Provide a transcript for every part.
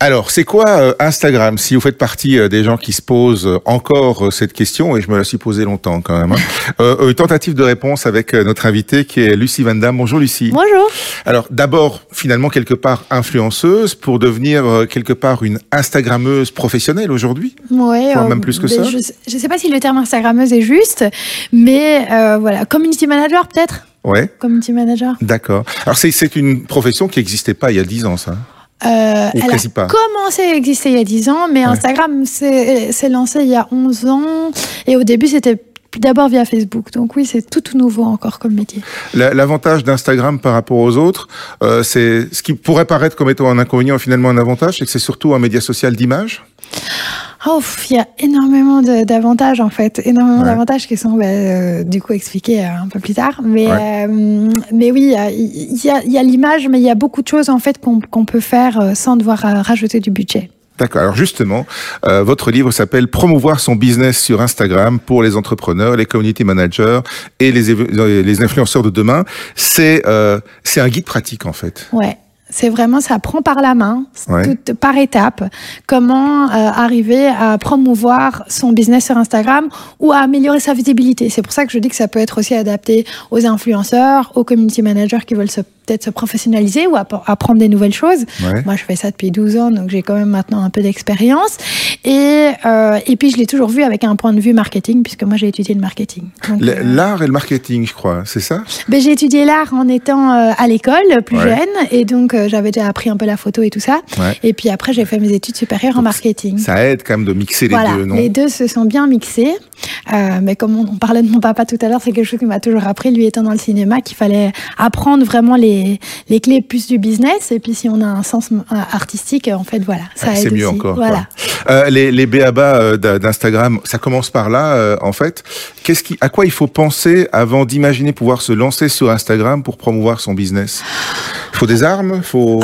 Alors, c'est quoi euh, Instagram Si vous faites partie euh, des gens qui se posent euh, encore cette question, et je me la suis posée longtemps quand même, hein, une tentative de réponse avec notre invitée qui est Lucie Van Damme. Bonjour Lucie. Bonjour. Alors, d'abord, finalement, quelque part influenceuse pour devenir quelque part une Instagrammeuse professionnelle aujourd'hui? Oui. même plus que ça? Je ne sais pas si le terme Instagrammeuse est juste, mais voilà, community manager peut-être? Ouais. Community manager. D'accord. Alors, c'est une profession qui n'existait pas il y a dix ans, ça euh, elle a commencé à exister il y a 10 ans, mais Instagram s'est lancé il y a 11 ans. Et au début, c'était d'abord via Facebook. Donc oui, c'est tout, tout nouveau encore comme métier. L'avantage d'Instagram par rapport aux autres, euh, c'est ce qui pourrait paraître comme étant un inconvénient, finalement un avantage, c'est que c'est surtout un média social d'image? Oh, il y a énormément d'avantages en fait, énormément d'avantages qui sont bah, euh, du coup expliqués euh, un peu plus tard. Mais, euh, mais oui, il y a, l'image, mais il y a beaucoup de choses en fait qu'on peut faire sans devoir rajouter du budget. D'accord. Alors justement, votre livre s'appelle Promouvoir son business sur Instagram pour les entrepreneurs, les community managers et les, les influenceurs de demain. C'est c'est un guide pratique en fait. Ouais. C'est vraiment, ça prend par la main, par étape, comment euh, arriver à promouvoir son business sur Instagram ou à améliorer sa visibilité. C'est pour ça que je dis que ça peut être aussi adapté aux influenceurs, aux community managers qui veulent se peut-être se professionnaliser ou apprendre des nouvelles choses. Moi, je fais ça depuis 12 ans, donc j'ai quand même maintenant un peu d'expérience. Et, euh, et puis, je l'ai toujours vu avec un point de vue marketing, puisque moi, j'ai étudié le marketing. Euh, l'art et le marketing, je crois, c'est ça? Ben, J'ai étudié l'art en étant euh, à l'école, plus jeune, et donc j'avais déjà appris un peu la photo et tout ça. Et puis après, j'ai fait mes études supérieures en marketing. Ça aide quand même de mixer les deux, non Les deux se sont bien mixés. mais comme on, on parlait de mon papa tout à l'heure, c'est quelque chose qui m'a toujours appris, lui étant dans le cinéma, qu'il fallait apprendre vraiment les les, clés plus du business. Et puis, si on a un sens artistique, en fait, voilà, ça C'est mieux encore. Voilà. Euh, les, les BABA euh, d'Instagram, ça commence par là, euh, en fait. Qu'est-ce qui, à quoi il faut penser avant d'imaginer pouvoir se lancer sur Instagram pour promouvoir son business? Il faut des armes faut...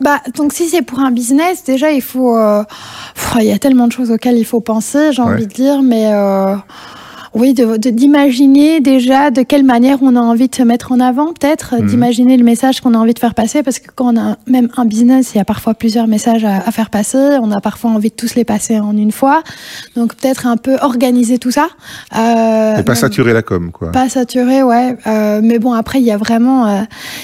bah, donc si c'est pour un business, déjà il faut, il y a tellement de choses auxquelles il faut penser, j'ai envie de dire, mais oui, d'imaginer de, déjà de quelle manière on a envie de se mettre en avant, peut-être, mhm. d'imaginer le message qu'on a envie de faire passer, parce que quand on a même un business, il y a parfois plusieurs messages à, faire passer, on a parfois envie de tous les passer en une fois, donc peut-être un peu organiser tout ça. Euh, et pas saturer la com, quoi. Pas saturer, ouais. Euh, mais bon, après, il y a vraiment, euh,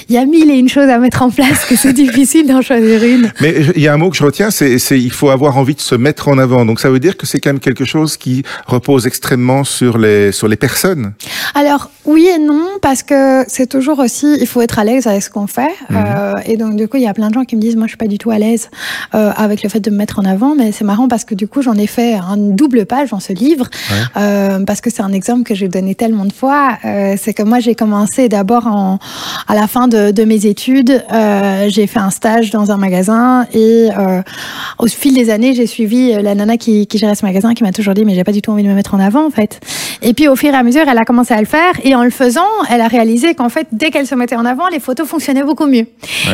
il y a mille et une choses à mettre en place que c'est difficile d'en choisir une. Mais il y a un mot que je retiens, c'est il faut avoir envie de se mettre en avant. Donc ça veut dire que c'est quand même quelque chose qui repose extrêmement sur les, sur les personnes Alors, oui et non, parce que c'est toujours aussi, il faut être à l'aise avec ce qu'on fait. Mhm. Euh, et donc, du coup, il y a plein de gens qui me disent, moi, je suis pas du tout à l'aise euh, avec le fait de me mettre en avant, mais c'est marrant parce que du coup, j'en ai fait une double page dans ce livre, euh, parce que c'est un exemple que j'ai donné tellement de fois. c'est que moi, j'ai commencé d'abord à la fin de, de mes études, j'ai fait un stage dans un magasin et au fil des années, j'ai suivi la nana qui, qui gérait ce magasin, qui m'a toujours dit, mais j'ai pas du tout envie de me mettre en avant, en fait. Et puis au fur et à mesure, elle a commencé à le faire et en le faisant, elle a réalisé qu'en fait, dès qu'elle se mettait en avant, les photos fonctionnaient beaucoup mieux.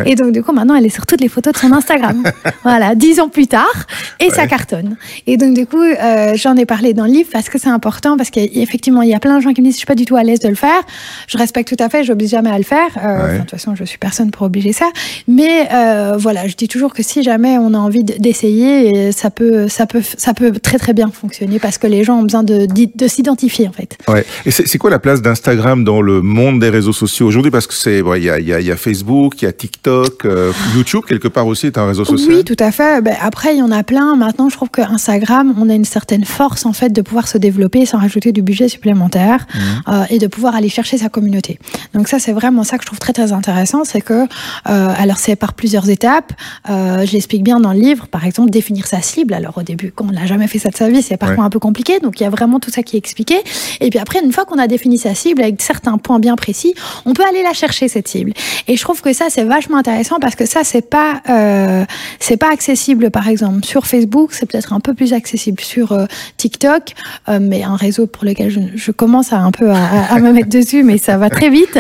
Et donc du coup, maintenant, elle est sur toutes les photos de son Instagram. voilà, dix ans plus tard, et ça cartonne. Et donc du coup, euh, j'en ai parlé dans le livre parce que c'est important, parce qu'effectivement, il y a plein de gens qui me disent, je suis pas du tout à l'aise de le faire. Je respecte tout à fait, je n'oblige jamais à le faire. Euh, de toute façon, je suis personne pour obliger ça. Mais euh, voilà, je dis toujours que si jamais on a envie d'essayer, ça peut, ça peut, ça peut très très bien fonctionner parce que les gens ont besoin de, de s'identifier en fait. Ouais. Et c'est quoi la place d'Instagram dans le monde des réseaux sociaux aujourd'hui? Parce que c'est il y, a, y, a, Facebook, il y a TikTok, euh, YouTube quelque part aussi est un réseau social. Oui, tout à fait. Ben, après, il y en a plein. Maintenant, je trouve que Instagram, on a une certaine force en fait de pouvoir se développer sans rajouter du budget supplémentaire mmh. euh, et de pouvoir aller chercher sa communauté. Donc ça, c'est vraiment ça que je trouve très très intéressant, c'est que euh, alors c'est par plusieurs étapes. je l'explique bien dans le livre. Par exemple, définir sa cible. Alors au début, quand on n'a jamais fait ça de sa vie, c'est parfois un peu compliqué. Donc il y a vraiment tout ça qui est expliqué. Et puis après, une fois qu'on a défini sa cible avec certains points bien précis, on peut aller la chercher cette cible. Et je trouve que ça c'est vachement intéressant parce que ça c'est pas euh, c'est pas accessible par exemple sur Facebook, c'est peut-être un peu plus accessible sur euh, TikTok, euh, mais un réseau pour lequel je, je commence à un peu à, à, me mettre dessus, mais ça va très vite.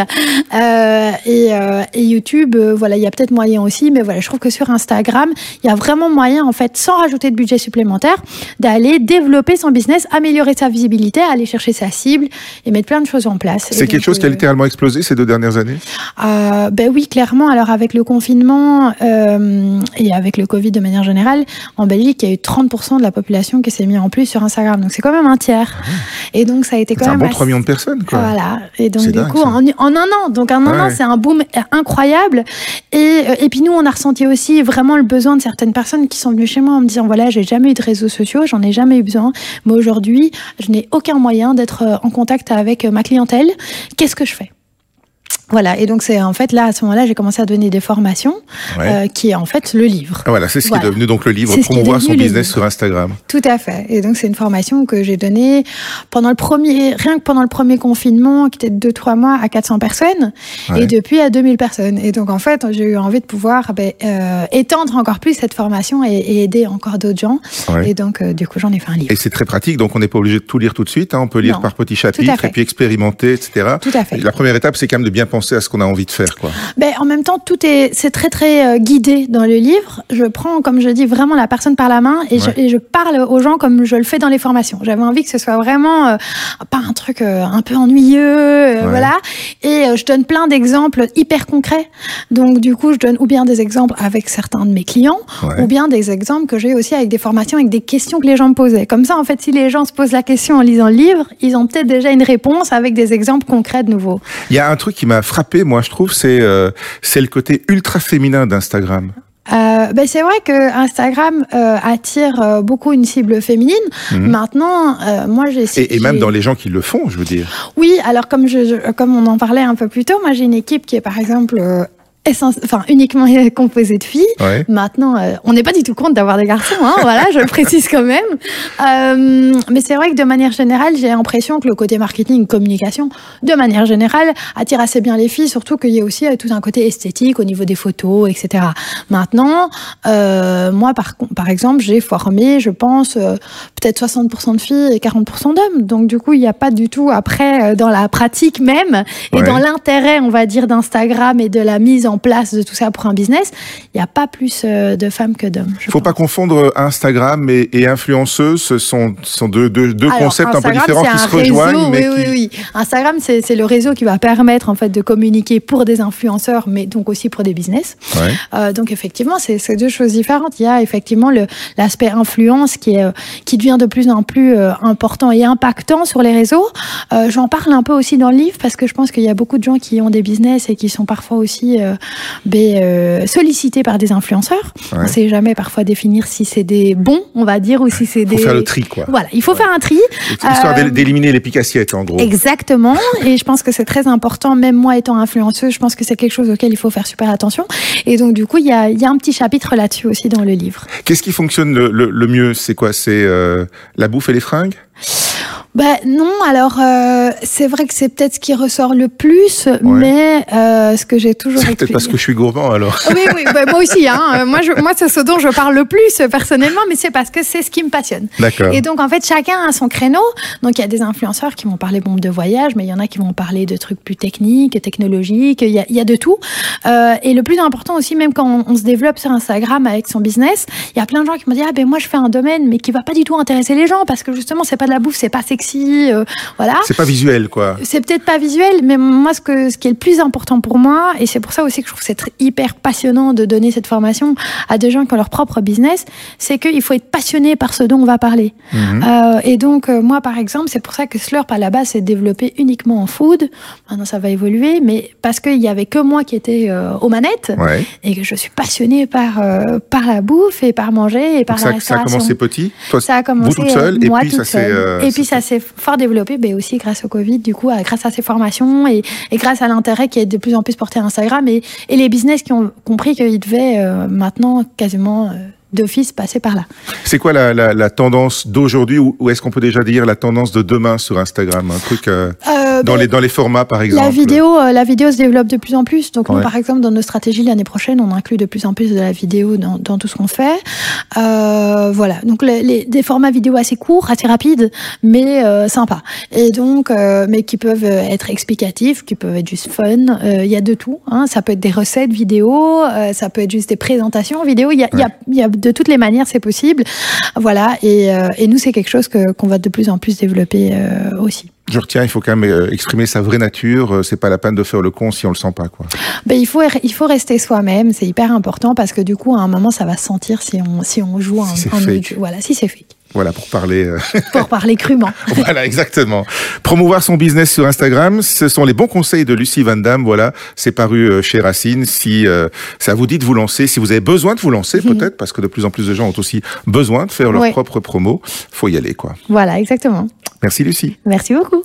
Et, et, YouTube, voilà, il y a peut-être moyen aussi, mais voilà, je trouve que sur Instagram, il y a vraiment moyen en fait, sans rajouter de budget supplémentaire, d'aller développer son business, améliorer sa visibilité, aller chercher sa cible et mettre plein de choses en place. C'est quelque chose qui a euh, littéralement explosé ces deux dernières années? Euh, Ben oui, clairement. Alors avec le confinement euh, et avec le Covid de manière générale, en Belgique, il y a eu 30% de la population qui s'est mis en plus sur Instagram. Donc c'est quand même un tiers. Ah et donc ça a été quand même... un bon 3 millions de personnes. Quoi. Voilà. Et donc du coup, en, en, un an, donc en un an, c'est un boom incroyable. Et, et puis nous, on a ressenti aussi vraiment le besoin de certaines personnes qui sont venues chez moi en me disant, voilà, j'ai jamais eu de réseaux sociaux, j'en ai jamais eu besoin. Mais aujourd'hui, je n'ai aucun moyen d'être euh, en contact avec euh, ma clientèle. Qu'est-ce que je fais? Voilà, et donc c'est en fait là à ce moment-là j'ai commencé à donner des formations, euh, qui est en fait le livre. Ah, voilà, c'est ce qui est devenu donc le livre, promouvoir son business sur Instagram. Tout à fait. Et donc c'est une formation que j'ai donnée pendant le premier, rien que pendant le premier confinement, qui était de 2-3 mois à 400 personnes, et depuis à 2000 personnes. Et donc en fait j'ai eu envie de pouvoir ben, euh, étendre encore plus cette formation et, aider encore d'autres gens. Et donc euh, du coup j'en ai fait un livre. Et c'est très pratique, donc on n'est pas obligé de tout lire tout de suite, hein. on peut lire par petits chapitres et puis expérimenter, etc. Tout à fait. la première étape c'est quand même de bien penser à ce qu'on a envie de faire, quoi. Ben, en même temps, tout est, c'est très très euh, guidé dans le livre. Je prends, comme je dis, vraiment la personne par la main et, je, et je, parle aux gens comme je le fais dans les formations. J'avais envie que ce soit vraiment euh, pas un truc euh, un peu ennuyeux, voilà. Et je donne plein d'exemples hyper concrets. Donc du coup, je donne ou bien des exemples avec certains de mes clients, ou bien des exemples que j'ai aussi avec des formations, avec des questions que les gens me posaient. Comme ça, en fait, si les gens se posent la question en lisant le livre, ils ont peut-être déjà une réponse avec des exemples concrets de nouveau. Il y a un truc qui m'a frappé, moi, je trouve, c'est euh, c'est le côté ultra féminin d'Instagram. Euh, ben c'est vrai que Instagram euh, attire euh, beaucoup une cible féminine. Mhm. Maintenant, moi j'ai et, et, même dans les gens qui le font, je veux dire. Oui, alors comme je, comme on en parlait un peu plus tôt, moi j'ai une équipe qui est par exemple enfin uniquement composé de filles. Maintenant, euh, on n'est pas du tout compte d'avoir des garçons, hein, voilà, je le précise quand même. Euh, mais c'est vrai que de manière générale, j'ai l'impression que le côté marketing, communication, de manière générale, attire assez bien les filles, surtout qu'il y a aussi euh, tout un côté esthétique au niveau des photos, etc. Maintenant, euh, moi, par, par exemple, j'ai formé, je pense, euh, peut-être 60% de filles et 40% d'hommes. Donc, du coup, il n'y a pas du tout, après, dans la pratique même, et dans l'intérêt, on va dire, d'Instagram et de la mise en place de tout ça pour un business, il n'y a pas plus euh, de femmes que d'hommes. Il ne faut pas confondre Instagram et, et influenceuse. Ce sont, sont deux, deux, deux concepts un peu différents qui se rejoignent. Mais oui, oui, oui. Instagram, c'est le réseau qui va permettre en fait de communiquer pour des influenceurs, mais donc aussi pour des business. Ouais. Euh, donc effectivement, c'est deux choses différentes. Il y a effectivement l'aspect influence qui, est, euh, qui devient de plus en plus euh, important et impactant sur les réseaux. Euh, J'en parle un peu aussi dans le livre parce que je pense qu'il y a beaucoup de gens qui ont des business et qui sont parfois aussi euh, euh, sollicité par des influenceurs. On ne sait jamais parfois définir si c'est des bons, on va dire, ou si c'est des. Il faut faire le tri, quoi. Voilà, il faut faire un tri. Histoire euh, d'éliminer les picassiettes, en gros. Exactement. Et je pense que c'est très important, même moi étant influenceuse, je pense que c'est quelque chose auquel il faut faire super attention. Et donc, du coup, il y a, y a, un petit chapitre là-dessus aussi dans le livre. Qu'est-ce qui fonctionne le, le, mieux? C'est quoi? C'est euh, la bouffe et les fringues? Ben non, alors euh, c'est vrai que c'est peut-être ce qui ressort le plus, mais euh, ce que j'ai toujours. C'est peut-être parce que je suis gourmand alors. Oui, oui, ben, moi aussi. Hein. Moi, je, moi, c'est ce dont je parle le plus personnellement, mais c'est parce que c'est ce qui me passionne. D'accord. Et donc en fait, chacun a son créneau. Donc il y a des influenceurs qui vont parler bombe de voyage, mais il y en a qui vont parler de trucs plus techniques, technologiques. Il y a, il y a de tout. Euh, et le plus important aussi, même quand on, on, se développe sur Instagram avec son business, il y a plein de gens qui me disent ah ben moi je fais un domaine, mais qui va pas du tout intéresser les gens parce que justement c'est pas de la bouffe, c'est pas sexy euh, voilà. C'est pas visuel, quoi. C'est peut-être pas visuel, mais moi, ce, que, ce qui est le plus important pour moi, et c'est pour ça aussi que je trouve c'est hyper passionnant de donner cette formation à des gens qui ont leur propre business, c'est qu'il faut être passionné par ce dont on va parler. Mhm. Euh, et donc, euh, moi, par exemple, c'est pour ça que Slurp, à la base, s'est développé uniquement en food. Maintenant, ça va évoluer, mais parce qu'il y avait que moi qui étais aux manettes, et que je suis passionnée par, par la bouffe et par manger et par la restauration. Ça a commencé petit Toi, Ça a commencé vous toute seule, moi et puis ça s'est... et puis ça fort développé mais aussi grâce au Covid, du coup, grâce à ces formations et, grâce à l'intérêt qui est de plus en plus porté à Instagram et, et les business qui ont compris qu'ils devaient euh, maintenant quasiment euh, d'office passer par là. C'est quoi la, la, la tendance d'aujourd'hui ou, ou est-ce qu'on peut déjà dire la tendance de demain sur Instagram Un truc euh, euh, dans, ben, les, dans les formats par exemple La vidéo, euh, la vidéo se développe de plus en plus. Donc ouais. nous, par exemple, dans nos stratégies l'année prochaine, on inclut de plus en plus de la vidéo dans, dans tout ce qu'on fait. Voilà, donc les, les, des formats vidéo assez courts, assez rapides, mais sympas. Et donc, mais qui peuvent être explicatifs, qui peuvent être juste fun. Il y a de tout. Hein. Ça peut être des recettes vidéo, ça peut être juste des présentations vidéo. Il y a, ouais. y a, y a de toutes les manières, c'est possible. Voilà. Et, euh, et nous, c'est quelque chose que, qu'on va de plus en plus développer euh, aussi. Je retiens, il faut quand même euh, exprimer sa vraie nature. C'est pas la peine de faire le con si on le sent pas, quoi. Ben, il faut, il faut rester soi-même. C'est hyper important parce que du coup, à un moment, ça va se sentir si on, si on joue Si en, en fake. Voilà, si c'est fake. Voilà, pour parler. euh, Pour parler crûment. voilà, exactement. Promouvoir son business sur Instagram, ce sont les bons conseils de Lucie Van Damme. Voilà, c'est paru euh, chez Racine. Si euh, ça vous dit de vous lancer, si vous avez besoin de vous lancer, peut-être, parce que de plus en plus de gens ont aussi besoin de faire leur Ouais. propre promo, faut y aller, quoi. Voilà, exactement. Merci, Lucie. Merci beaucoup.